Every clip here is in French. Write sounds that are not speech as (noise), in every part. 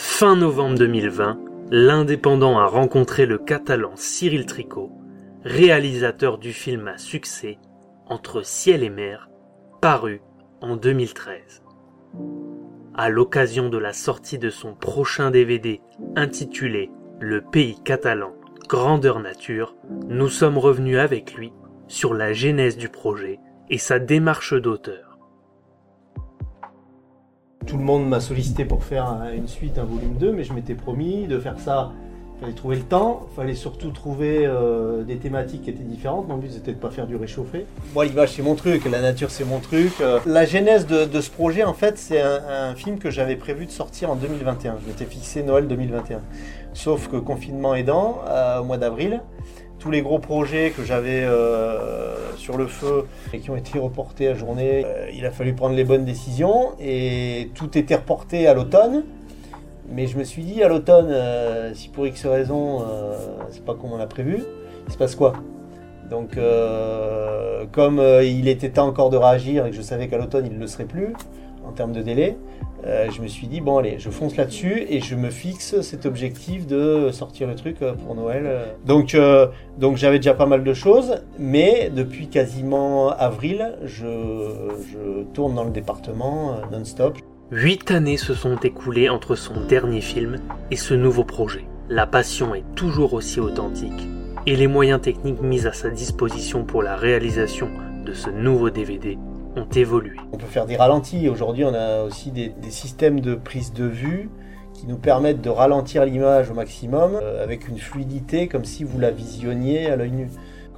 Fin novembre 2020, l'indépendant a rencontré le catalan Cyril Tricot, réalisateur du film à succès Entre ciel et mer, paru en 2013. À l'occasion de la sortie de son prochain DVD intitulé Le pays catalan, grandeur nature, nous sommes revenus avec lui sur la genèse du projet et sa démarche d'auteur. Tout le monde m'a sollicité pour faire une suite, un volume 2, mais je m'étais promis de faire ça il fallait trouver le temps, il fallait surtout trouver euh, des thématiques qui étaient différentes. Mon but c'était de pas faire du réchauffé. Moi l'image c'est mon truc, la nature c'est mon truc. Euh, la genèse de, ce projet en fait c'est un, film que j'avais prévu de sortir en 2021. Je m'étais fixé Noël 2021. Sauf que confinement aidant, euh, au mois d'avril, tous les gros projets que j'avais sur le feu et qui ont été reportés à journée, il a fallu prendre les bonnes décisions et tout était reporté à l'automne. Mais je me suis dit à l'automne, euh, si pour X raison, euh, c'est pas comme on a prévu, il se passe quoi? Donc, euh, comme il était temps encore de réagir et que je savais qu'à l'automne il ne le serait plus en termes de délai, je me suis dit bon allez, je fonce là-dessus et je me fixe cet objectif de sortir le truc pour Noël. Donc, donc j'avais déjà pas mal de choses, mais depuis quasiment avril, je tourne dans le département non-stop. Huit années se sont écoulées entre son dernier film et ce nouveau projet. La passion est toujours aussi authentique et les moyens techniques mis à sa disposition pour la réalisation de ce nouveau DVD ont évolué. On peut faire des ralentis. Aujourd'hui, on a aussi des, systèmes de prise de vue qui nous permettent de ralentir l'image au maximum euh, avec une fluidité comme si vous la visionniez à l'œil nu.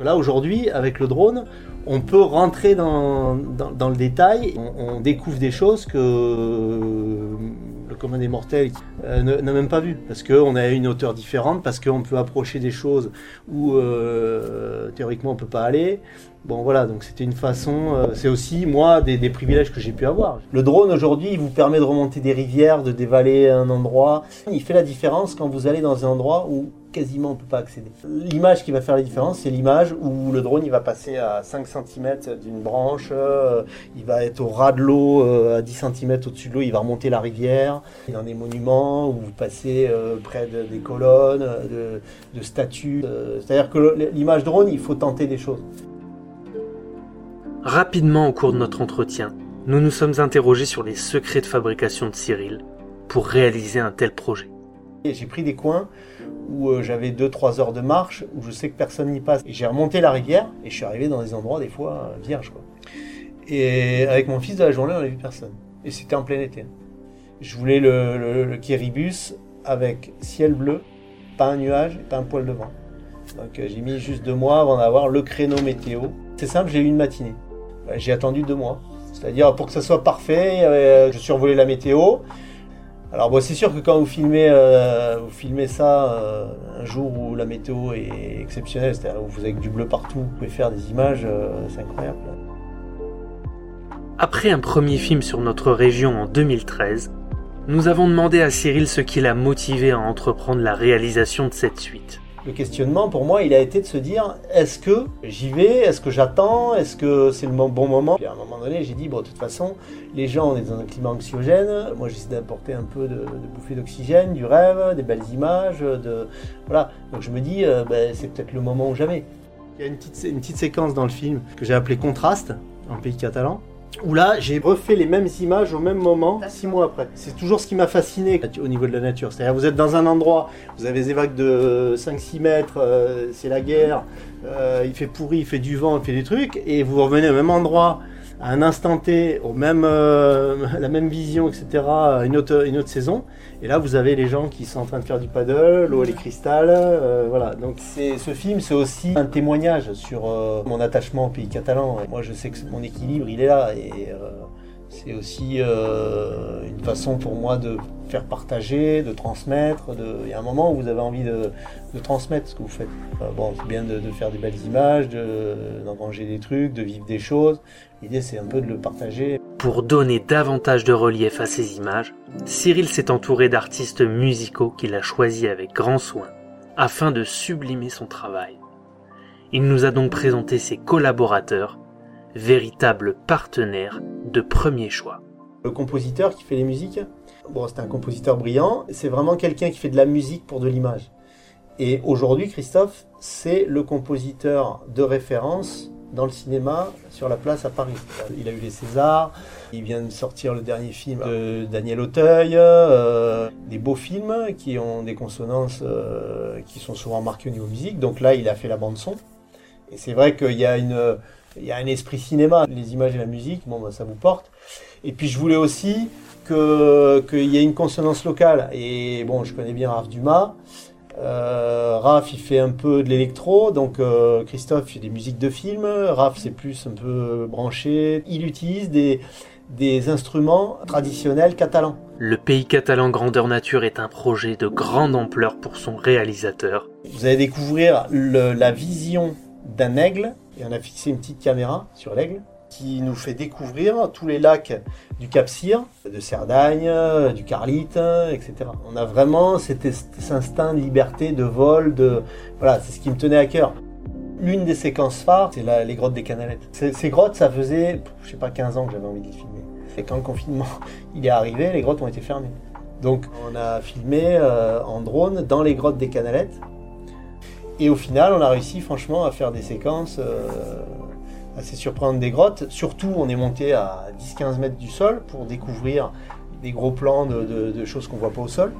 Là, aujourd'hui, avec le drone, on peut rentrer dans, le détail, on, découvre des choses que le commun des mortels euh, n'a même pas vu, parce qu'on a une hauteur différente, parce qu'on peut approcher des choses où euh, théoriquement on peut pas aller. Bon voilà, donc c'était une façon, euh, c'est aussi moi des, privilèges que j'ai pu avoir. Le drone aujourd'hui, il vous permet de remonter des rivières, de dévaler un endroit. Il fait la différence quand vous allez dans un endroit où quasiment on ne peut pas accéder. L'image qui va faire la différence, c'est l'image où le drone il va passer à 5 cm d'une branche, euh, il va être au ras de l'eau, euh, à 10 cm au-dessus de l'eau, il va remonter la rivière. Dans des monuments où vous passez près de, des colonnes, de, de statues. C'est-à-dire que l'image drone, il faut tenter des choses. Rapidement au cours de notre entretien, nous nous sommes interrogés sur les secrets de fabrication de Cyril pour réaliser un tel projet. J'ai pris des coins où euh, j'avais 2-3 heures de marche, où je sais que personne n'y passe. J'ai remonté la rivière et je suis arrivé dans des endroits des fois euh, vierges. Et avec mon fils de la journée, on n'a vu personne. Et c'était en plein été. Je voulais le, le, Kiribus avec ciel bleu, pas un nuage pas un poil de vent. Donc euh, j'ai mis juste deux mois avant d'avoir le créneau météo. C'est simple, j'ai eu une matinée. J'ai attendu deux mois. C'est-à-dire pour que ça soit parfait, je survolais la météo, alors bon, c'est sûr que quand vous filmez, euh, vous filmez ça euh, un jour où la météo est exceptionnelle, c'est-à-dire où vous avez du bleu partout, vous pouvez faire des images, euh, c'est incroyable. Après un premier film sur notre région en 2013, nous avons demandé à Cyril ce qui l'a motivé à entreprendre la réalisation de cette suite le questionnement pour moi, il a été de se dire est-ce que j'y vais? Est-ce que j'attends? Est-ce que c'est le bon moment? À un moment donné, j'ai dit bon, de toute façon, les gens, on est dans un climat anxiogène. Moi, j'essaie d'apporter un peu de, bouffée d'oxygène, du rêve, des belles images. De, voilà. Donc je me dis euh, ben, c'est peut-être le moment ou jamais. Il y a une petite, une petite séquence dans le film que j'ai appelée Contraste, en pays catalan où là, j'ai refait les mêmes images au même moment, six mois après. C'est toujours ce qui m'a fasciné au niveau de la nature. C'est-à-dire, vous êtes dans un endroit, vous avez des vagues de 5-6 mètres, euh, c'est la guerre, euh, il fait pourri, il fait du vent, il fait des trucs, et vous revenez au même endroit, un instant T, même, euh, (laughs) la même vision, etc., une autre, une autre saison. Et là, vous avez les gens qui sont en train de faire du paddle, l'eau elle est cristal, euh, voilà. Donc ce film, c'est aussi un témoignage sur euh, mon attachement au pays catalan. moi, je sais que mon équilibre, il est là, et c'est aussi une façon pour moi de faire partager, de transmettre. De... Il y a un moment où vous avez envie de, transmettre ce que vous faites. bon, c'est bien de, faire des belles images, d'en manger des trucs, de vivre des choses. L'idée, c'est un peu de le partager. Pour donner davantage de relief à ces images, Cyril s'est entouré d'artistes musicaux qu'il a choisis avec grand soin afin de sublimer son travail. Il nous a donc présenté ses collaborateurs, véritables partenaires de premier choix. Le compositeur qui fait les musiques, bon, c'est un compositeur brillant, c'est vraiment quelqu'un qui fait de la musique pour de l'image. Et aujourd'hui, Christophe, c'est le compositeur de référence dans le cinéma sur la place à Paris. Il a eu les Césars, il vient de sortir le dernier film de Daniel Auteuil, euh, des beaux films qui ont des consonances euh, qui sont souvent marquées au niveau musique. Donc là, il a fait la bande son. Et c'est vrai qu'il y a une il y a un esprit cinéma, les images et la musique, bon, bah, ça vous porte. Et puis je voulais aussi qu'il y ait une consonance locale. Et bon, je connais bien Raph Dumas. Euh, Raph, il fait un peu de l'électro, donc euh, Christophe fait des musiques de film. Raph, c'est plus un peu branché. Il utilise des, des instruments traditionnels catalans. Le pays catalan grandeur nature est un projet de grande ampleur pour son réalisateur. Vous allez découvrir la vision d'un aigle, et on a fixé une petite caméra sur l'aigle, qui nous fait découvrir tous les lacs du Cap Cyr, de Cerdagne, du Carlite, etc. On a vraiment cet, instinct de liberté, de vol, de voilà, c'est ce qui me tenait à cœur. L'une des séquences phares, c'est les grottes des Canalettes. Ces, grottes, ça faisait, je sais pas, 15 ans que j'avais envie de les filmer. Et quand le confinement (laughs) il est arrivé, les grottes ont été fermées. Donc on a filmé euh, en drone dans les grottes des Canalettes. Et au final, on a réussi franchement à faire des séquences euh, assez surprenantes des grottes. Surtout, on est monté à 10-15 mètres du sol pour découvrir des gros plans de, choses qu'on voit pas au sol.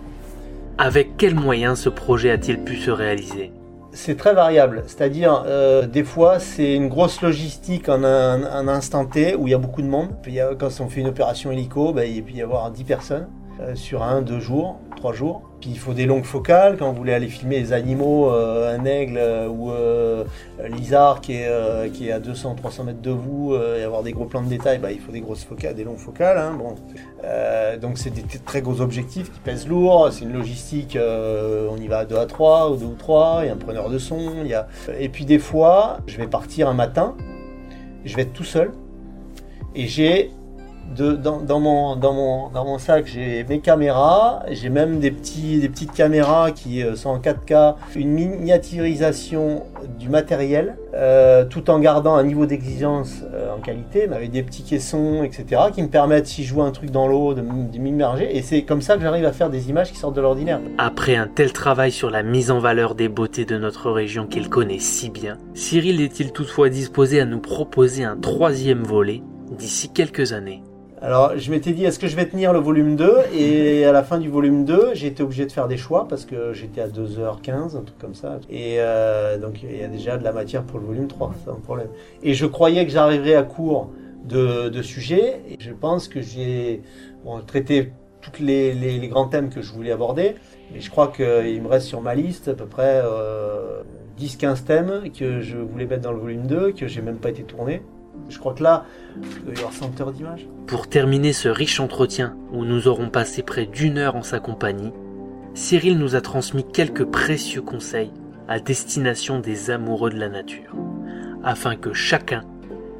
Avec quels moyens ce projet a-t-il pu se réaliser? C'est très variable, c'est-à-dire euh, des fois c'est une grosse logistique en un, instant T où il y a beaucoup de monde. quand on fait une opération hélico, ben, il peut y avoir 10 personnes. Euh, sur un, deux jours, trois jours. Puis il faut des longues focales quand vous voulez aller filmer les animaux, euh, un aigle euh, ou l'isard qui est, qui est à 200-300 mètres de vous et avoir des gros plans de détail, bah, il faut des grosses focales, des longues focales. Hein, bon. donc c'est des très gros objectifs qui pèsent lourd, c'est une logistique, on y va à 2 à 3 ou 2 ou 3, il y a un preneur de son. Y a... Et puis des fois, je vais partir un matin, je vais être tout seul et j'ai dans, mon, dans, mon, dans mon sac, j'ai mes caméras, j'ai même des, petits, des petites caméras qui euh, sont en 4K, une miniaturisation du matériel, euh, tout en gardant un niveau d'exigence euh, en qualité, mais avec des petits caissons, etc., qui me permettent, si je vois un truc dans l'eau, de, de m'immerger. Et c'est comme ça que j'arrive à faire des images qui sortent de l'ordinaire. Après un tel travail sur la mise en valeur des beautés de notre région qu'il connaît si bien, Cyril est-il toutefois disposé à nous proposer un troisième volet d'ici quelques années? Alors, je m'étais dit, est-ce que je vais tenir le volume 2 Et à la fin du volume 2, j'ai été obligé de faire des choix parce que j'étais à 2h15, un truc comme ça. Et euh, donc, il y a déjà de la matière pour le volume 3, c'est un problème. Et je croyais que j'arriverais à court de, sujets. Et je pense que j'ai traité tous les, les, grands thèmes que je voulais aborder. Mais je crois qu'il me reste sur ma liste à peu près euh, 10-15 thèmes que je voulais mettre dans le volume 2, que j'ai même pas été tourné. Je crois que là, il doit y avoir 100 heures d'image. Pour terminer ce riche entretien où nous aurons passé près d'une heure en sa compagnie, Cyril nous a transmis quelques précieux conseils à destination des amoureux de la nature, afin que chacun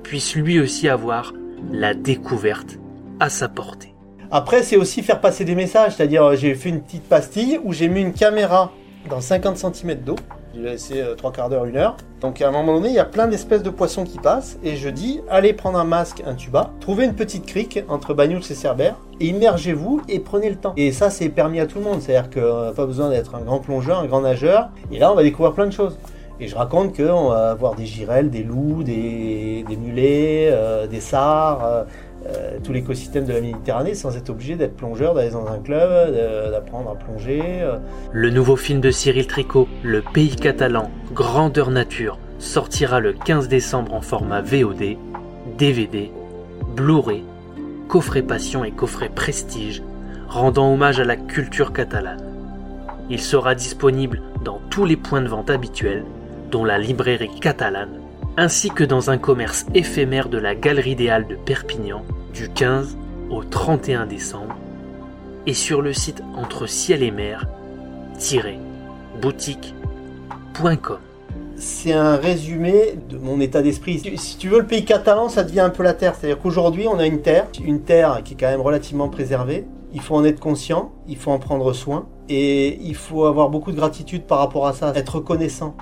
puisse lui aussi avoir la découverte à sa portée. Après, c'est aussi faire passer des messages, c'est-à-dire j'ai fait une petite pastille où j'ai mis une caméra dans 50 cm d'eau a laissé euh, trois quarts d'heure, une heure. Donc à un moment donné, il y a plein d'espèces de poissons qui passent. Et je dis, allez prendre un masque, un tuba, trouvez une petite crique entre Bagnouls et Cerbère, et immergez-vous et prenez le temps. Et ça, c'est permis à tout le monde. C'est-à-dire qu'on n'a pas besoin d'être un grand plongeur, un grand nageur. Et là, on va découvrir plein de choses. Et je raconte qu'on va avoir des girelles, des loups, des, mulets, euh, des sars, euh, euh, tout l'écosystème de la Méditerranée sans être obligé d'être plongeur, d'aller dans un club, d'apprendre à plonger. Euh. Le nouveau film de Cyril Tricot, Le pays catalan, Grandeur Nature, sortira le 15 décembre en format VOD, DVD, Blu-ray, coffret Passion et coffret Prestige, rendant hommage à la culture catalane. Il sera disponible dans tous les points de vente habituels, dont la librairie catalane ainsi que dans un commerce éphémère de la Galerie des Halles de Perpignan du 15 au 31 décembre et sur le site entre ciel et mer boutique.com. C'est un résumé de mon état d'esprit. Si tu veux, le pays catalan, ça devient un peu la terre. C'est-à-dire qu'aujourd'hui, on a une terre, une terre qui est quand même relativement préservée. Il faut en être conscient, il faut en prendre soin et il faut avoir beaucoup de gratitude par rapport à ça, être reconnaissant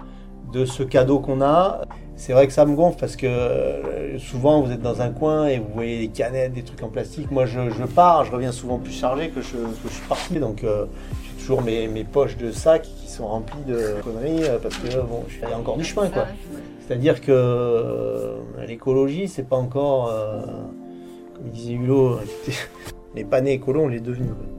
de ce cadeau qu'on a c'est vrai que ça me gonfle parce que euh, souvent vous êtes dans un coin et vous voyez des canettes, des trucs en plastique. Moi je, je pars, je reviens souvent plus chargé que je, que je suis parti. Donc euh, j'ai toujours mes, mes poches de sacs qui sont remplies de conneries euh, parce que bon, je fais encore du chemin quoi. C'est-à-dire que l'écologie, c'est pas encore, comme disait Hulot, (laughs) les panneaux écolos, on l'est devenu. quoi.